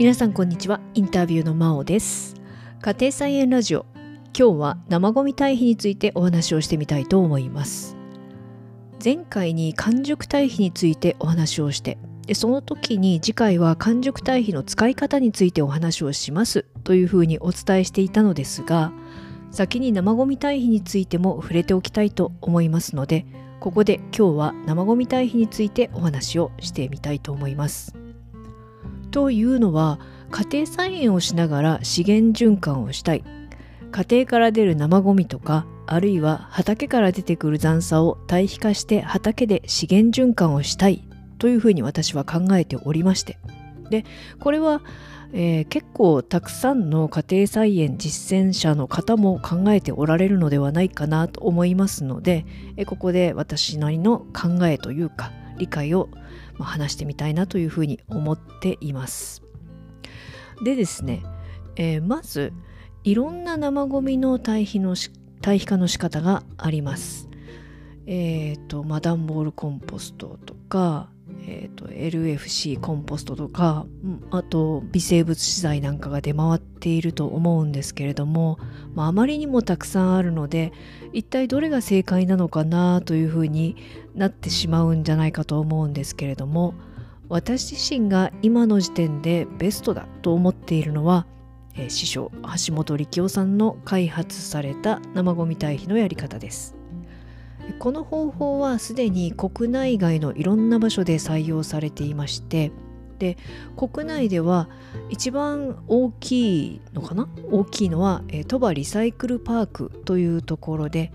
皆さんこんにちは。インタビューのまおです。家庭菜園ラジオ。今日は生ゴミ堆肥についてお話をしてみたいと思います。前回に完熟堆肥についてお話をしてでその時に次回は完熟堆肥の使い方についてお話をします。というふうにお伝えしていたのですが先に生ゴミ堆肥についても触れておきたいと思いますのでここで今日は生ゴミ堆肥についてお話をしてみたいと思います。というのは家庭菜園をしながら資源循環をしたい。家庭から出る生ゴミとかあるいは畑から出てくる残渣を堆肥化して畑で資源循環をしたいというふうに私は考えておりまして。でこれは、えー、結構たくさんの家庭菜園実践者の方も考えておられるのではないかなと思いますので、ここで私なりの考えというか理解をまあ、話してみたいなというふうに思っています。でですね、えー、まずいろんな生ゴミの堆肥の堆肥化の仕方があります。えっ、ー、と、まあ、段ボールコンポストとか、えーと、LFC コンポストとかあと微生物資材なんかが出回っていると思うんですけれども、まあ、まりにもたくさんあるので一体どれが正解なのかなというふうになってしまうんじゃないかと思うんですけれども私自身が今の時点でベストだと思っているのは、えー、師匠橋本力夫さんの開発された生ゴミ堆肥のやり方です。この方法はすでに国内外のいろんな場所で採用されていましてで国内では一番大きいのかな？大きいのは、え鳥羽リサイクルパークというところで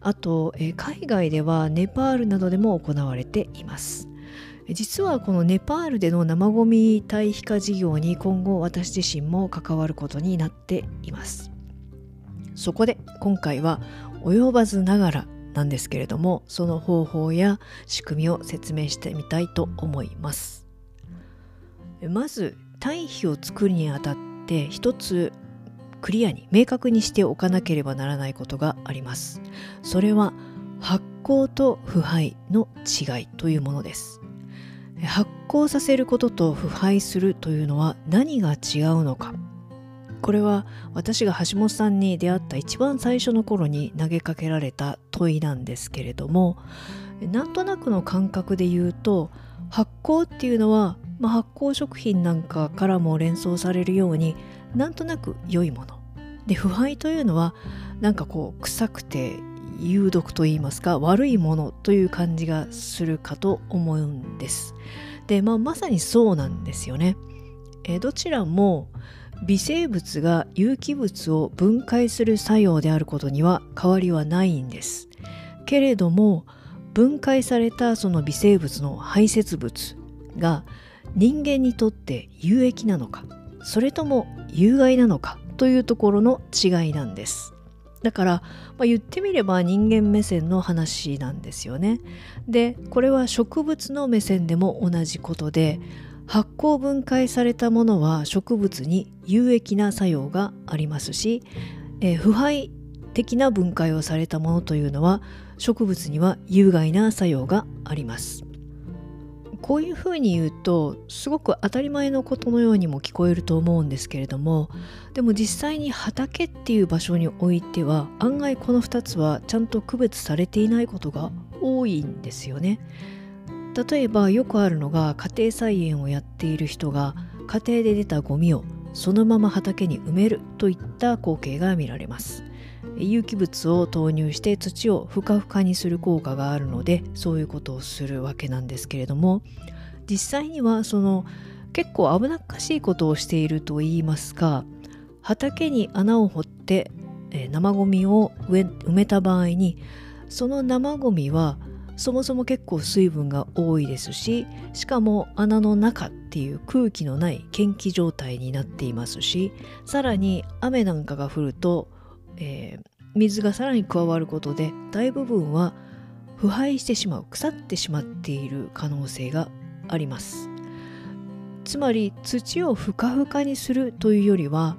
あと、え海外ではネパールなどでも行われています。実はこのネパールでの生ゴミ堆肥化事業に今後私自身も関わることになっています。そこで今回は及ばずながらなんですけれどもその方法や仕組みを説明してみたいと思います。まず堆肥を作るにあたって一つクリアに明確にしておかなければならないことがあります。それは発酵と腐敗の違いというものです。発酵させることと腐敗するというのは何が違うのか。これは私が橋本さんに出会った一番最初の頃に投げかけられた問いなんですけれどもなんとなくの感覚で言うと発酵っていうのは、まあ、発酵食品なんかからも連想されるようになんとなく良いもの。で腐敗というのはなんかこう臭くて有毒と言いますか悪いものという感じがするかと思うんです。で、まあ、まさにそうなんですよね。えどちらも微生物が有機物を分解する作用であることには変わりはないんです。けれども分解されたその微生物の排泄物が人間にとって有益なのかそれとも有害なのかというところの違いなんです。だから、まあ、言ってみれば人間目線の話なんですよね。でこれは植物の目線でも同じことで発酵分解されたものは植物に有益な作用がありますし、えー、腐敗的な分解をされたものというのは植物には有害な作用がありますこういうふうに言うとすごく当たり前のことのようにも聞こえると思うんですけれどもでも実際に畑っていう場所においては案外この2つはちゃんと区別されていないことが多いんですよね。例えばよくあるのが家庭菜園をやっている人が家庭で出たゴミをそのまま畑に埋めるといった光景が見られます。有機物を投入して土をふかふかにする効果があるのでそういうことをするわけなんですけれども実際にはその結構危なっかしいことをしていると言いますか畑に穴を掘って生ゴミを埋めた場合にその生ゴミはそもそも結構水分が多いですししかも穴の中っていう空気のない検気状態になっていますしさらに雨なんかが降ると、えー、水がさらに加わることで大部分は腐敗してしまう腐ってしまっている可能性があります。つまり土をふかふかにするというよりは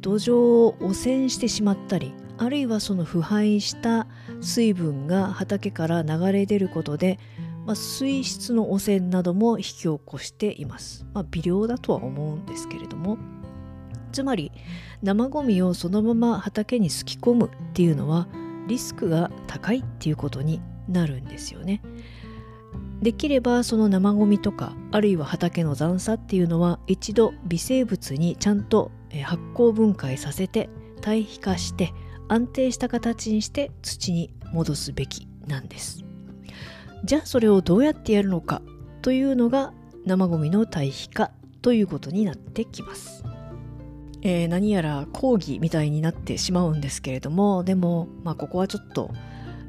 土壌を汚染してしまったりあるいはその腐敗した水分が畑から流れ出ることでまあ、水質の汚染なども引き起こしています、まあ、微量だとは思うんですけれどもつまり生ゴミをそのまま畑にすき込むっていうのはリスクが高いっていうことになるんですよね。できればその生ゴミとかあるいは畑の残差っていうのは一度微生物にちゃんと発酵分解させて堆肥化して安定した形にして土に戻すべきなんです。じゃあそれをどうやってやるのかというのが生ゴミの堆肥化ということになってきます。えー、何やら講義みたいになってしまうんですけれどもでも、まあ、ここはちょっと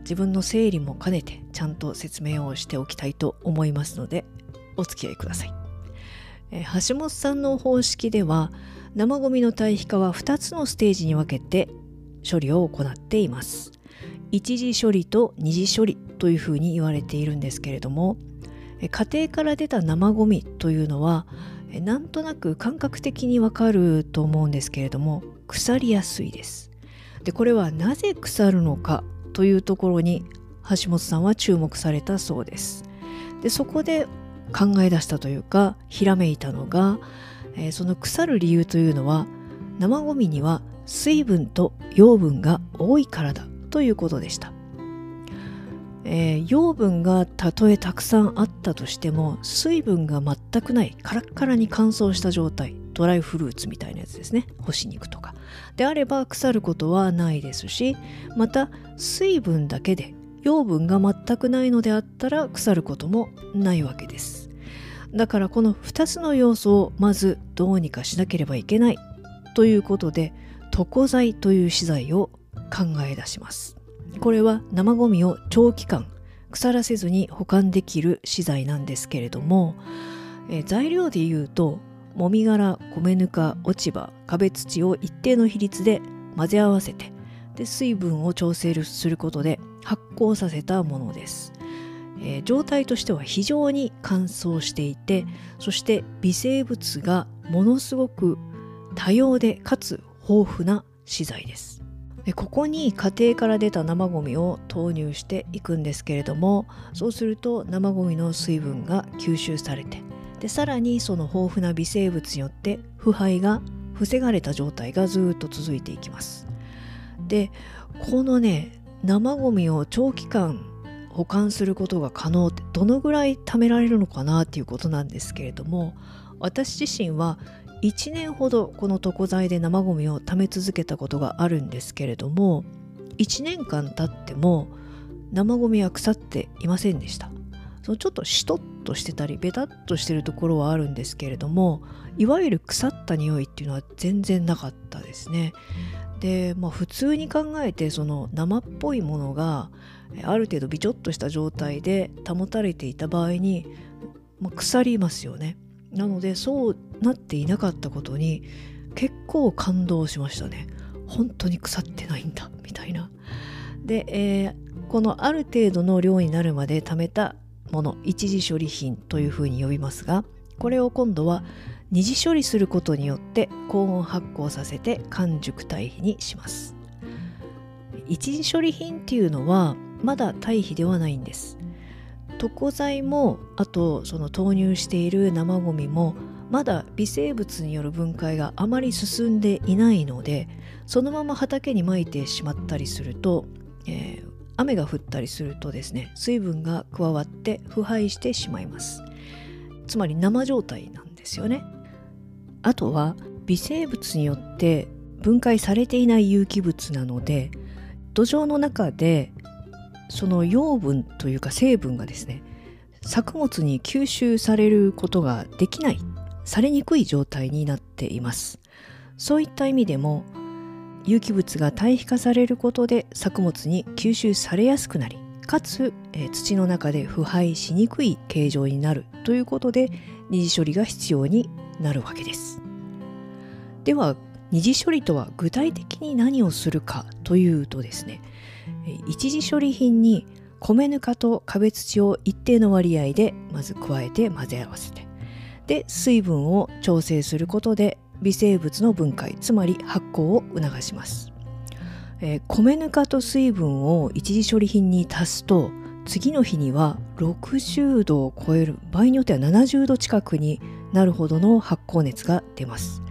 自分の整理も兼ねてちゃんと説明をしておきたいと思いますのでお付き合いください、えー、橋本さんの方式では生ゴミの堆肥化は2つのステージに分けて処理を行っています。一次処理と二次処理というふうに言われているんですけれども家庭から出た生ゴミというのはなんとなく感覚的にわかると思うんですけれども腐りやすいです。でこれはなぜ腐るのかというところに橋本さんは注目されたそうです。でそこで考え出したというかひらめいたのが、えー、その腐る理由というのは生ゴミには水分と養分が多いからだということでした。えー、養分がたとえたくさんあったとしても水分が全くないカラッカラに乾燥した状態ドライフルーツみたいなやつですね。干し肉とか。であれば腐ることはないですしまた水分だけで養分が全くないのであったら腐ることもないわけです。だからこの2つの要素をまずどうにかしなければいけないということで床材という資材を考え出します。これは生ゴミを長期間腐らせずに保管できる資材なんですけれども、え、材料でいうともみ殻米ぬか落ち葉壁土を一定の比率で混ぜ合わせてで水分を調整することで発酵させたものです、えー、状態としては非常に乾燥していてそして微生物がものすごく多様でかつ豊富な資材です。でここに家庭から出た生ゴミを投入していくんですけれどもそうすると生ゴミの水分が吸収されてでさらにその豊富な微生物によって腐敗が防がれた状態がずっと続いていきます。でこのね生ゴミを長期間保管することが可能ってどのぐらい貯められるのかなっていうことなんですけれども私自身は1年ほどこの床材で生ゴミを貯め続けたことがあるんですけれども1年間経っても生ゴミは腐っていませんでした。そのちょっとしとっとしてたりベタっとしてるところはあるんですけれどもいわゆる腐った匂いっていうのは全然なかったですね。でまあ普通に考えてその生っぽいものがある程度ビチョッとした状態で保たれていた場合に、まあ、腐りますよね。なのでそうなっていなかったことに結構感動しましたね。本当に腐ってないんだみたいな。で、えー、このある程度の量になるまで貯めたもの一次処理品というふうに呼びますがこれを今度は二次処理することによって高温発酵させて完熟堆肥にします。一次処理品っていうのはまだ堆肥ではないんです。床材もあとその投入している生ゴミもまだ微生物による分解があまり進んでいないのでそのまま畑にまいてしまったりすると、えー、雨が降ったりするとですね水分が加わって腐敗してしまいます。つまり生状態なんですよね。あとは微生物によって分解されていない有機物なので土壌の中でその養分というか成分がですね作物に吸収されることができないされにくい状態になっています。そういった意味でも有機物が堆肥化されることで作物に吸収されやすくなりかつ、えー、土の中で腐敗しにくい形状になるということで二次処理が必要になるわけです。では二次処理とは具体的に何をするかというとですね一次処理品に米ぬかと壁土を一定の割合でまず加えて混ぜ合わせて。で水分を調整することで微生物の分解つまり発酵を促します、えー、米ぬかと水分を一次処理品に足すと次の日には60度を超える場合によっては70度近くになるほどの発酵熱が出ます。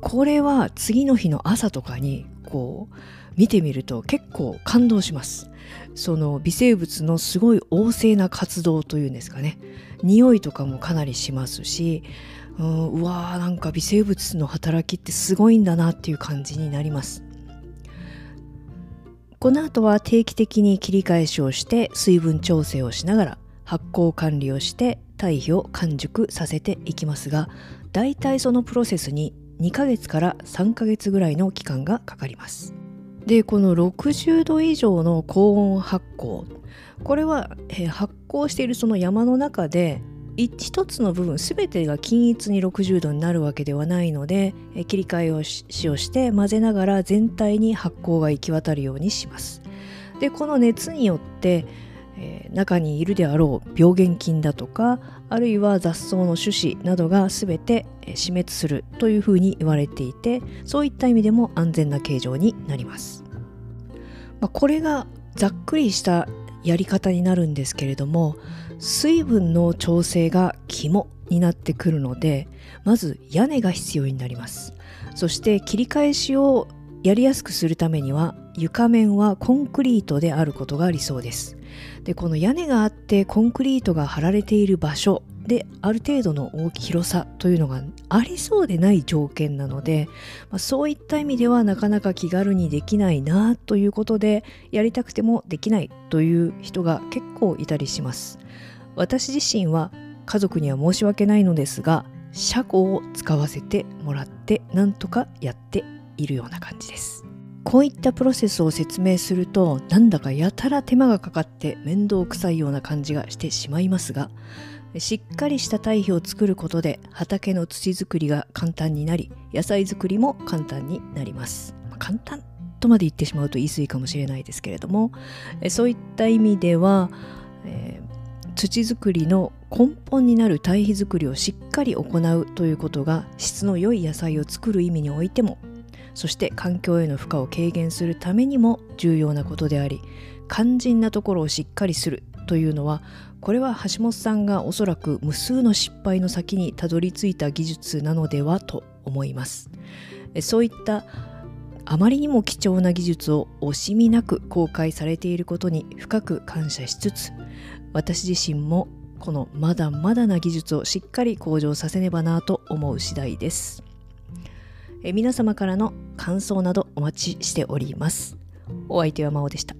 これは次の日の朝とかにこう見てみると結構感動します。その微生物のすごい旺盛な活動というんですかね。匂いとかもかなりしますしうんうわーなんか微生物の働きってすごいんだなっていう感じになります。この後は定期的に切り返しをして水分調整をしながら発酵管理をして堆肥を完熟させていきますがだいたいそのプロセスに2ヶ月から3ヶ月ぐらいの期間がかかります。でこの60度以上の高温発酵これは、え発酵しているその山の中で一つの部分全てが均一に60度になるわけではないので切り替えをしをして混ぜながら全体に発酵が行き渡るようにします。でこの熱によって、えー、中にいるであろう病原菌だとかあるいは雑草の種子などが全て死滅するというふうに言われていてそういった意味でも安全な形状になります、まあ、これがざっくりしたやり方になるんですけれども水分の調整が肝になってくるのでまず屋根が必要になります。そして切り返しをやりやすくするためには床面はコンクリートであることが理想です。でこの屋根があってコンクリートが張られている場所である程度の大き広さというのがありそうでない条件なので、まあ、そういった意味ではなかなか気軽にできないなということでやりたくてもできないという人が結構いたりします。私自身は家族には申し訳ないのですが車庫を使わせてもらってなんとかやっているような感じです。こういったプロセスを説明するとなんだかやたら手間がかかって面倒くさいような感じがしてしまいますがしっかりした堆肥を作ることで畑の土作りが簡単になり野菜作りも簡単になります、まあ、簡単とまで言ってしまうと言い過ぎかもしれないですけれどもそういった意味では、えー土作りの根本になる堆肥作りをしっかり行うということが質の良い野菜を作る意味においてもそして環境への負荷を軽減するためにも重要なことであり肝心なところをしっかりする。というのはこれは橋本さんがおそらく無数の失敗の先にたどり着いた技術なのではと思います。そういったあまりにも貴重な技術を惜しみなく公開されていることに深く感謝しつつ私自身もこのまだまだな技術をしっかり向上させねばなと思う次第です。え皆様からの感想などお待ちしております。お相手は真央でした。